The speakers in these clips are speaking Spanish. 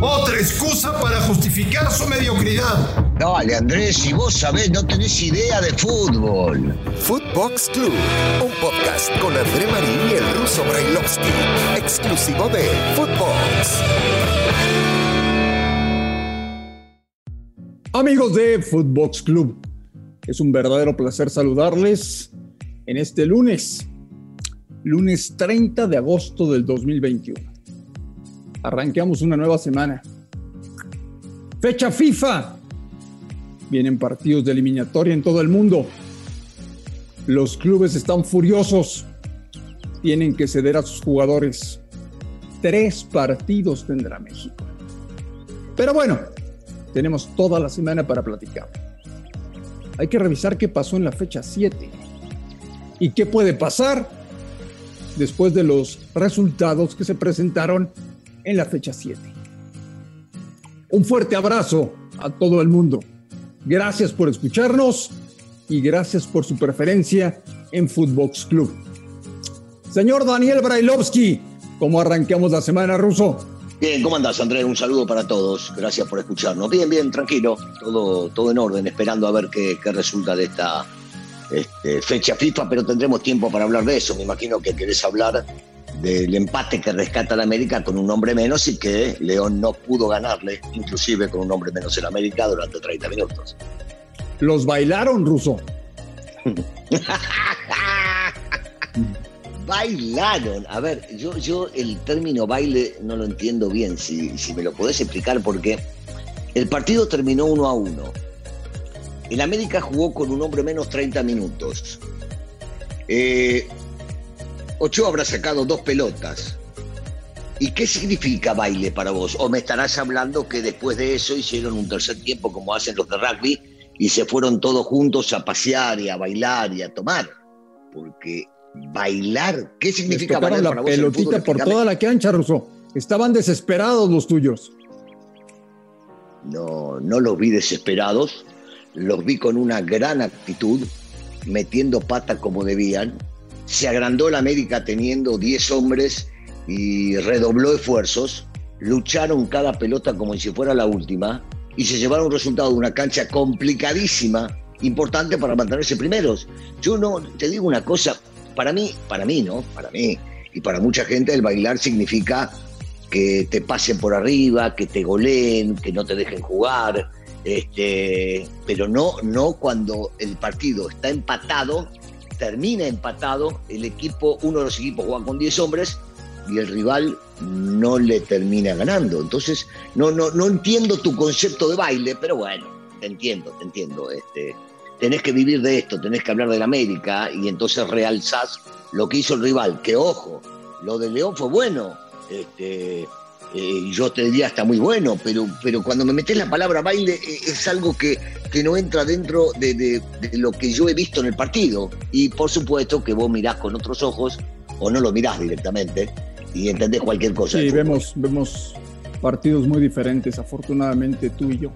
Otra excusa para justificar su mediocridad. Dale, Andrés, si vos sabés, no tenés idea de fútbol. Footbox Club, un podcast con André Marín y el ruso Brailovsky, exclusivo de Footbox. Amigos de Footbox Club, es un verdadero placer saludarles en este lunes, lunes 30 de agosto del 2021. Arranqueamos una nueva semana. Fecha FIFA. Vienen partidos de eliminatoria en todo el mundo. Los clubes están furiosos. Tienen que ceder a sus jugadores. Tres partidos tendrá México. Pero bueno, tenemos toda la semana para platicar. Hay que revisar qué pasó en la fecha 7 y qué puede pasar después de los resultados que se presentaron en la fecha 7. Un fuerte abrazo a todo el mundo. Gracias por escucharnos y gracias por su preferencia en Footbox Club. Señor Daniel Brailovsky, ¿cómo arranqueamos la semana ruso? Bien, ¿cómo andás, Andrés? Un saludo para todos. Gracias por escucharnos. Bien, bien, tranquilo. Todo, todo en orden, esperando a ver qué, resulta de esta este, fecha FIFA, pero tendremos tiempo para hablar de eso. Me imagino que querés hablar del empate que rescata la América con un hombre menos y que León no pudo ganarle, inclusive con un hombre menos en América durante 30 minutos. Los bailaron, Ruso. Bailaron. A ver, yo, yo el término baile no lo entiendo bien, si, si me lo podés explicar, porque el partido terminó uno a uno. El América jugó con un hombre menos 30 minutos. Eh, Ochoa habrá sacado dos pelotas. ¿Y qué significa baile para vos? ¿O me estarás hablando que después de eso hicieron un tercer tiempo como hacen los de rugby y se fueron todos juntos a pasear y a bailar y a tomar? Porque bailar, ¿qué significa bailar la para vos? pelotita fútbol? por toda la cancha, Ruso. Estaban desesperados los tuyos. No, no los vi desesperados, los vi con una gran actitud, metiendo pata como debían. Se agrandó la América teniendo 10 hombres y redobló esfuerzos. Lucharon cada pelota como si fuera la última y se llevaron un resultado de una cancha complicadísima, importante para mantenerse primeros. Yo no, te digo una cosa, para mí, para mí, ¿no? Para mí y para mucha gente el bailar significa que te pasen por arriba, que te goleen, que no te dejen jugar, este, pero no, no cuando el partido está empatado, termina empatado, el equipo, uno de los equipos juega con 10 hombres y el rival no le termina ganando. Entonces, no, no, no entiendo tu concepto de baile, pero bueno, te entiendo, te entiendo. Este, tenés que vivir de esto, tenés que hablar del América y entonces realzás lo que hizo el rival, que ojo, lo de León fue bueno, este, eh, yo te diría está muy bueno, pero, pero cuando me metes la palabra baile eh, es algo que, que no entra dentro de, de- de lo que yo he visto en el partido. Y por supuesto que vos mirás con otros ojos o no lo mirás directamente y entendés cualquier cosa. Sí, vemos, vemos partidos muy diferentes, afortunadamente tú y yo.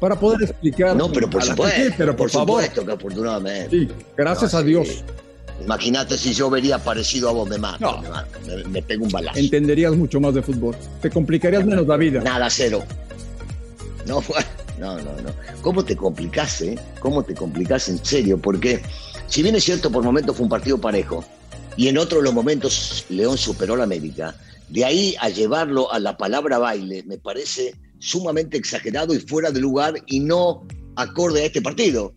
Para poder explicar. No, pero por supuesto, gente, pero por, favor. supuesto que afortunadamente. Sí, gracias No, a sí. Dios. Imagínate si yo vería parecido a vos, me No. me, me, me pego un balazo. Entenderías mucho más de fútbol. Te complicarías menos la vida. Nada, cero. No, bueno, no, no, no. ¿Cómo te complicás, eh? ¿Cómo te complicás en serio? Porque, si bien es cierto, por momentos fue un partido parejo, y en otros los momentos León superó a la América, de ahí a llevarlo a la palabra baile, me parece sumamente exagerado y fuera de lugar y no acorde a este partido.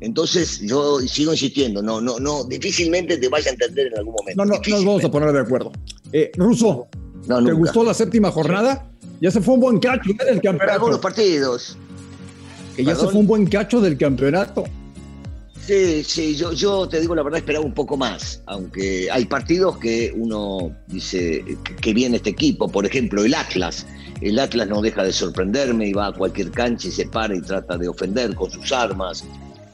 Entonces, yo sigo insistiendo, no, no, no, difícilmente te vaya a entender en algún momento. No, no, nos vamos a poner de acuerdo. Eh, Ruso, No, ¿te gustó la séptima jornada? Ya se fue un buen cacho ¿eh? Algunos campeonato. partidos. Que ya se fue un buen cacho del campeonato. Sí, sí, yo, yo te digo la verdad, esperaba un poco más, aunque hay partidos que uno dice que viene este equipo, por ejemplo el Atlas, el Atlas no deja de sorprenderme y va a cualquier cancha y se para y trata de ofender con sus armas,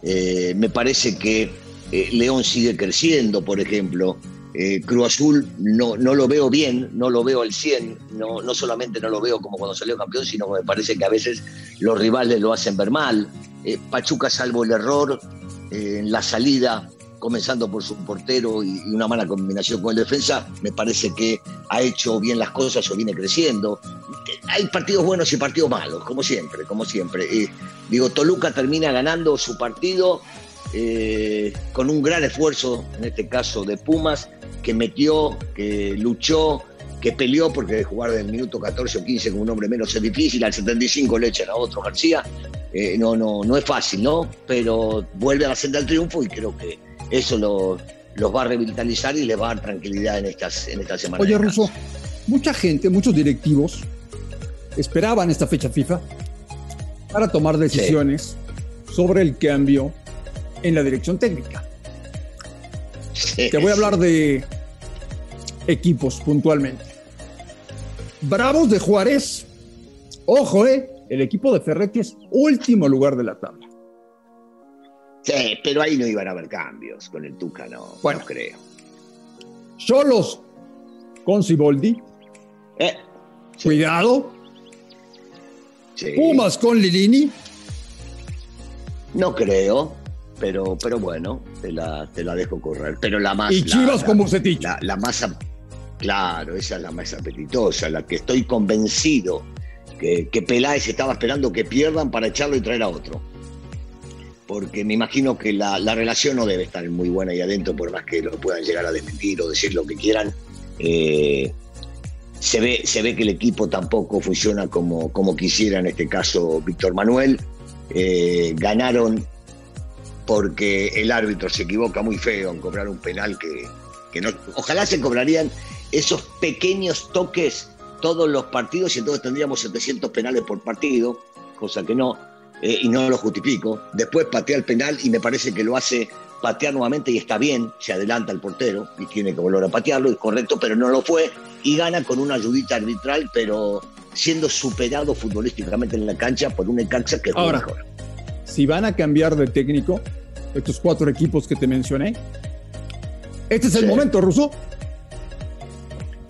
Eh, me parece que eh, León sigue creciendo, por ejemplo, Eh, Cruz Azul no, no lo veo bien, no lo veo al 100, no, no solamente no lo veo como cuando salió campeón, sino que me parece que a veces los rivales lo hacen ver mal. Eh, Pachuca, salvo el error, eh, en la salida comenzando por su portero y, una mala combinación con el defensa, me parece que ha hecho bien las cosas o viene creciendo. Hay partidos buenos y partidos malos, como siempre, como siempre. Digo, Toluca termina ganando su partido con un gran esfuerzo, en este caso de Pumas, que metió, que luchó, que peleó, porque jugar del minuto 14 o 15 con un hombre menos es difícil, al 75 le echan a otro García, eh, no, no, no es fácil, ¿no? Pero vuelve a la senda del triunfo y creo que eso lo, los va a revitalizar y les va a dar tranquilidad en estas, en estas semanas. Oye, Russo, mucha gente, muchos directivos esperaban esta fecha FIFA para tomar decisiones sobre el cambio en la dirección técnica. Te voy a hablar de equipos puntualmente. Bravos de Juárez. Ojo, eh. El equipo de Ferretti es último lugar de la tabla. Sí, pero ahí no iban a haber cambios. Con el Tuca no, bueno, creo. Solos con Ciboldi. Eh, Cuidado. Pumas con Lilini. No creo, pero, pero bueno, te la, te la dejo correr. Pero la más. Y Chivas con Bucetich. La, la más. Claro, esa es la más apetitosa, la que estoy convencido que, Peláez estaba esperando que pierdan para echarlo y traer a otro. Porque me imagino que la, relación no debe estar muy buena ahí adentro, por más que lo puedan llegar a desmentir o decir lo que quieran. Eh, se, ve, se ve que el equipo tampoco funciona como, como quisiera, en este caso Víctor Manuel. Eh, ganaron porque el árbitro se equivoca muy feo en cobrar un penal que, que no. Ojalá se cobrarían esos pequeños toques todos los partidos y entonces tendríamos 700 penales por partido, cosa que no, eh, y no lo justifico. Después patea el penal y me parece que lo hace patear nuevamente y está bien, se adelanta el portero y tiene que volver a patearlo, es correcto, pero no lo fue y gana con una ayudita arbitral, pero siendo superado futbolísticamente en la cancha por un Ecaxa que Ahora, mejor. Si van a cambiar de técnico, estos cuatro equipos que te mencioné, este es el momento, Russo.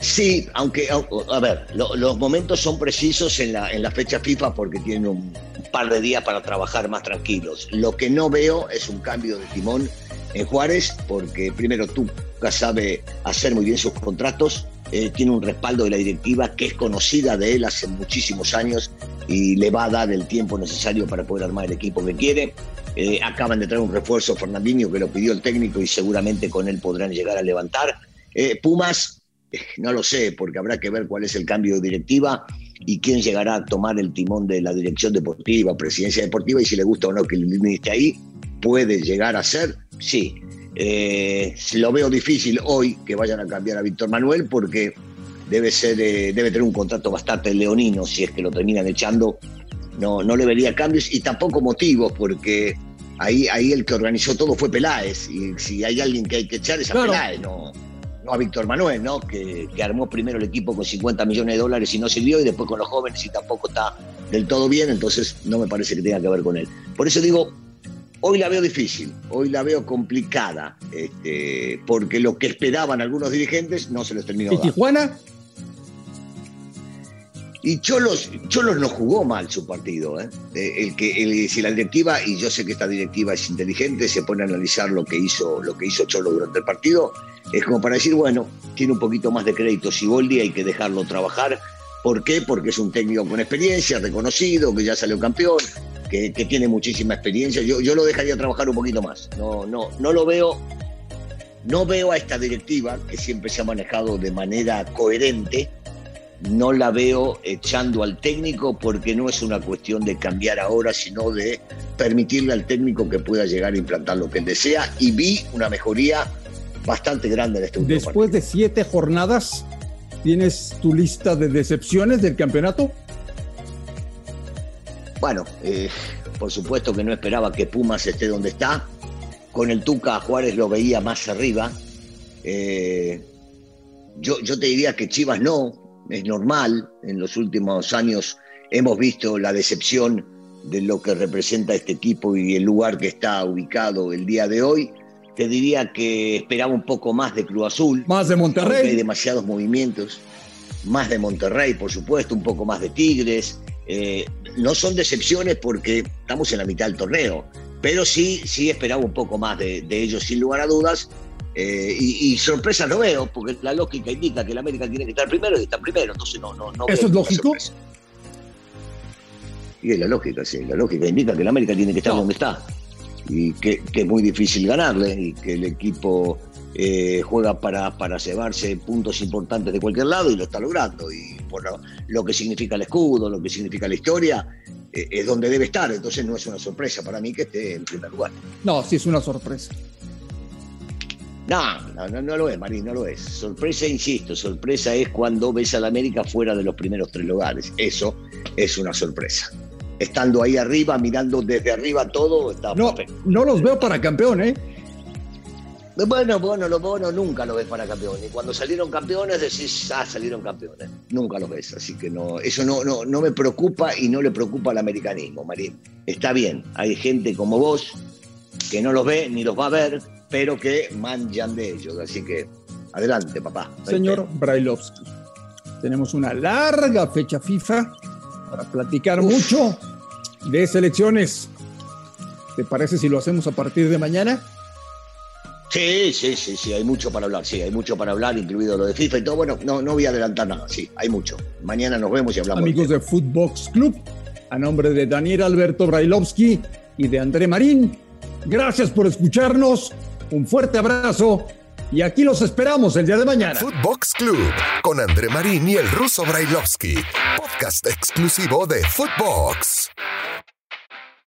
Sí, aunque, a ver, los momentos son precisos en la, en la fecha FIFA porque tienen un par de días para trabajar más tranquilos. Lo que no veo es un cambio de timón en Juárez porque primero Tuca sabe hacer muy bien sus contratos, eh, tiene un respaldo de la directiva que es conocida de él hace muchísimos años y le va a dar el tiempo necesario para poder armar el equipo que quiere. Eh, acaban de traer un refuerzo Fernandinho que lo pidió el técnico y seguramente con él podrán llegar a levantar. Eh, Pumas no lo sé, porque habrá que ver cuál es el cambio de directiva y quién llegará a tomar el timón de la dirección deportiva, presidencia deportiva, y si le gusta o no que el esté ahí, puede llegar a ser, sí. Eh, lo veo difícil hoy que vayan a cambiar a Víctor Manuel porque debe, ser, eh, debe tener un contrato bastante leonino si es que lo terminan echando. No, no le vería cambios y tampoco motivos porque ahí, ahí el que organizó todo fue Peláez y si hay alguien que hay que echar es a Peláez, no a Víctor Manuel, ¿no? Que, armó primero el equipo con 50 millones de dólares y no sirvió, y después con los jóvenes y tampoco está del todo bien, entonces no me parece que tenga que ver con él. Por eso digo, hoy la veo difícil, hoy la veo complicada, este, porque lo que esperaban algunos dirigentes no se les terminó. ¿Y Tijuana? Y Cholos, Cholos no jugó mal su partido. ¿eh? eh el que, si la directiva, y yo sé que esta directiva es inteligente, se pone a analizar lo que hizo, lo que hizo Cholo durante el partido, es como para decir, bueno, tiene un poquito más de crédito Siboldi, hay que dejarlo trabajar. ¿Por qué? Porque es un técnico con experiencia, reconocido, que ya salió campeón, que, tiene muchísima experiencia. Yo, yo lo dejaría trabajar un poquito más. No, no, no lo veo. No veo a esta directiva, que siempre se ha manejado de manera coherente, no la veo echando al técnico porque no es una cuestión de cambiar ahora, sino de permitirle al técnico que pueda llegar a implantar lo que él desea. Y vi una mejoría bastante grande en este último Después de siete jornadas, ¿tienes tu lista de decepciones del campeonato? Bueno, eh, por supuesto que no esperaba que Pumas esté donde está. Con el Tuca Juárez lo veía más arriba. Eh, yo, yo te diría que Chivas no, es normal. En los últimos años hemos visto la decepción de lo que representa este equipo y el lugar que está ubicado el día de hoy. Te diría que esperaba un poco más de Cruz Azul. Más de Monterrey. Hay demasiados movimientos. Más de Monterrey, por supuesto, un poco más de Tigres. Eh, no son decepciones porque estamos en la mitad del torneo. pero sí, sí esperaba un poco más de, ellos, sin lugar a dudas. Eh, y, sorpresa no veo, porque la lógica indica que el América tiene que estar primero y está primero, entonces no, no, no ¿Eso es lógico? Y es la lógica, sí, la lógica indica que el América tiene que estar donde está y que, es muy difícil ganarle y que el equipo eh, juega para, para llevarse puntos importantes de cualquier lado y lo está logrando. Y por lo, que significa el escudo, lo que significa la historia, eh, es donde debe estar. Entonces no es una sorpresa para mí que esté en primer lugar. No, sí es una sorpresa. No, no, no, lo es, Marín, no lo es. Sorpresa, insisto, sorpresa es cuando ves al América fuera de los primeros tres lugares. Eso es una sorpresa estando ahí arriba, mirando desde arriba todo, está no, No los veo para campeón, ¿eh? Bueno, bueno, lo bueno nunca lo ves para campeón. Y cuando salieron campeones decís, ah, salieron campeones. Nunca lo ves. Así que no, eso no, no, no me preocupa y no le preocupa al americanismo, Marín. Está bien, hay gente como vos que no los ve ni los va a ver, pero que manchan de ellos. Así que adelante, papá. Señor Brailovsky, tenemos una larga fecha FIFA para platicar mucho de selecciones. ¿Te parece si lo hacemos a partir de mañana? Sí, sí, sí, sí, hay mucho para hablar, sí, hay mucho para hablar, incluido lo de FIFA y todo. Bueno, no, no voy a adelantar nada, sí, hay mucho. Mañana nos vemos y hablamos. Amigos de Footbox Club, a nombre de Daniel Alberto Brailovsky y de André Marín, gracias por escucharnos, un fuerte abrazo y aquí los esperamos el día de mañana. Footbox Club con André Marín y el ruso Brailovsky, podcast exclusivo de Footbox.